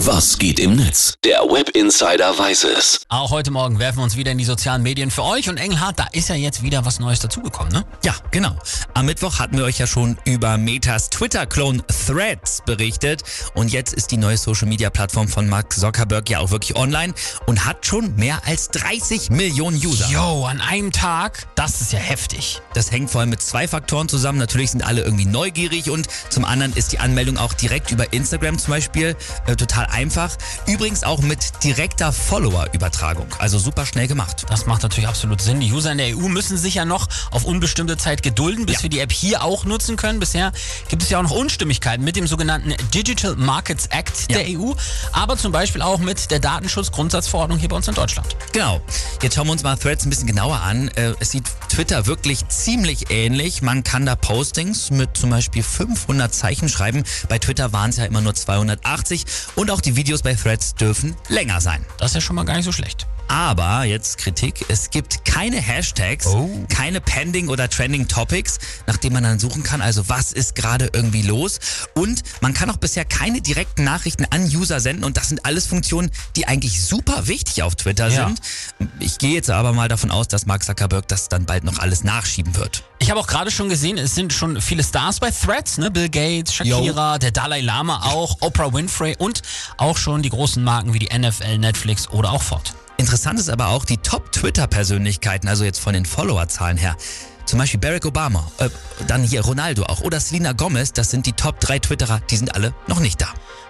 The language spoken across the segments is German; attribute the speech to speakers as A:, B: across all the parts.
A: Was geht im Netz? Der Web Insider weiß es.
B: Auch heute Morgen werfen wir uns wieder in die sozialen Medien für euch. Und Engelhardt, da ist ja jetzt wieder was Neues dazugekommen, ne?
C: Ja, genau. Am Mittwoch hatten wir euch ja schon über Metas Twitter-Clone Threads berichtet. Und jetzt ist die neue Social-Media-Plattform von Mark Zuckerberg ja auch wirklich online und hat schon mehr als 30 Millionen User.
B: Yo, an einem Tag, das ist ja heftig.
C: Das hängt vor allem mit zwei Faktoren zusammen. Natürlich sind alle irgendwie neugierig und zum anderen ist die Anmeldung auch direkt über Instagram zum Beispiel äh, total einfach. Übrigens auch mit direkter Follower-Übertragung. Also super schnell gemacht.
B: Das macht natürlich absolut Sinn. Die User in der EU müssen sich ja noch auf unbestimmte Zeit gedulden, bis
C: Ja.
B: wir die App hier auch nutzen können. Bisher gibt es ja auch noch Unstimmigkeiten mit dem sogenannten Digital Markets Act
C: Ja.
B: der EU, aber zum Beispiel auch mit der Datenschutzgrundsatzverordnung hier bei uns in Deutschland.
C: Genau. Jetzt schauen wir uns mal Threads ein bisschen genauer an. Äh, Es sieht Twitter wirklich ziemlich ähnlich. Man kann da Postings mit zum Beispiel 500 Zeichen schreiben. Bei Twitter waren es ja immer nur 280. Und auch die Videos bei Threads dürfen länger sein.
B: Das ist ja schon mal gar nicht so schlecht.
C: Aber jetzt Kritik, es gibt keine Hashtags,
B: Oh.
C: keine Pending oder Trending Topics, nach denen man dann suchen kann, also was ist gerade irgendwie los. Und man kann auch bisher keine direkten Nachrichten an User senden und das sind alles Funktionen, die eigentlich super wichtig auf Twitter
B: Ja.
C: sind. Ich gehe jetzt aber mal davon aus, dass Mark Zuckerberg das dann bald noch alles nachschieben wird.
B: Ich habe auch gerade schon gesehen, es sind schon viele Stars bei Threads, ne? Bill Gates, Shakira, der Dalai Lama auch, Oprah Winfrey und auch schon die großen Marken wie die NFL, Netflix oder auch Ford.
C: Interessant ist aber auch die Top-Twitter-Persönlichkeiten, also jetzt von den Followerzahlen her. Zum Beispiel Barack Obama, äh, dann hier Ronaldo auch oder Selena Gomez, das sind die Top 3 Twitterer, die sind alle noch nicht da.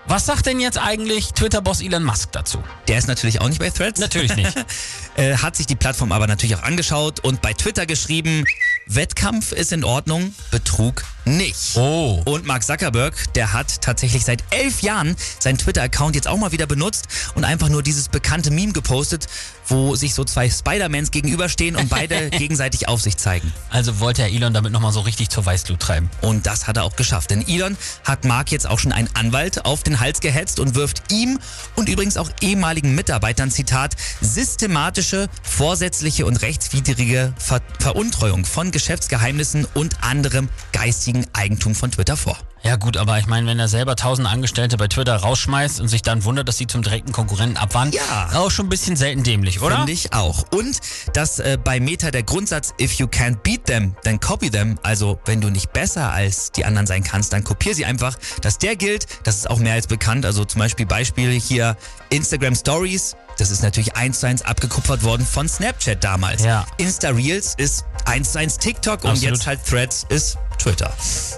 B: Was sagt denn jetzt eigentlich Twitter-Boss Elon Musk dazu?
C: Der ist natürlich auch nicht bei Threads.
B: Natürlich nicht.
C: äh, hat sich die Plattform aber natürlich auch angeschaut und bei Twitter geschrieben, Wettkampf ist in Ordnung, Betrug nicht.
B: Oh.
C: Und Mark Zuckerberg, der hat tatsächlich seit elf Jahren seinen Twitter-Account jetzt auch mal wieder benutzt und einfach nur dieses bekannte Meme gepostet, wo sich so zwei Spider-Mans gegenüberstehen und beide gegenseitig auf sich zeigen.
B: Also wollte er Elon damit nochmal so richtig zur Weißglut treiben.
C: Und das hat er auch geschafft. Denn Elon hat Mark jetzt auch schon einen Anwalt auf den Hals gehetzt und wirft ihm und übrigens auch ehemaligen Mitarbeitern, Zitat, systematische, vorsätzliche und rechtswidrige Ver Veruntreuung von Geschäftsgeheimnissen und anderem geistigen Eigentum von Twitter vor.
B: Ja gut, aber ich meine, wenn er selber tausend Angestellte bei Twitter rausschmeißt und sich dann wundert, dass sie zum direkten Konkurrenten abwandern,
C: Ja.
B: auch schon ein bisschen selten dämlich, oder?
C: Finde ich auch. Und dass äh, bei Meta der Grundsatz, if you can't beat them, then copy them, also wenn du nicht besser als die anderen sein kannst, dann kopier sie einfach, dass der gilt, das ist auch mehr als bekannt. Also zum Beispiel Beispiel hier Instagram Stories, das ist natürlich eins zu eins abgekupfert worden von Snapchat damals.
B: Ja.
C: Insta Reels ist eins zu eins TikTok und
B: Absolut.
C: jetzt halt Threads ist Twitter.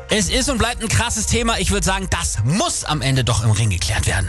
B: Es ist und bleibt ein krasses Thema. Ich würde sagen, das muss am Ende doch im Ring geklärt werden.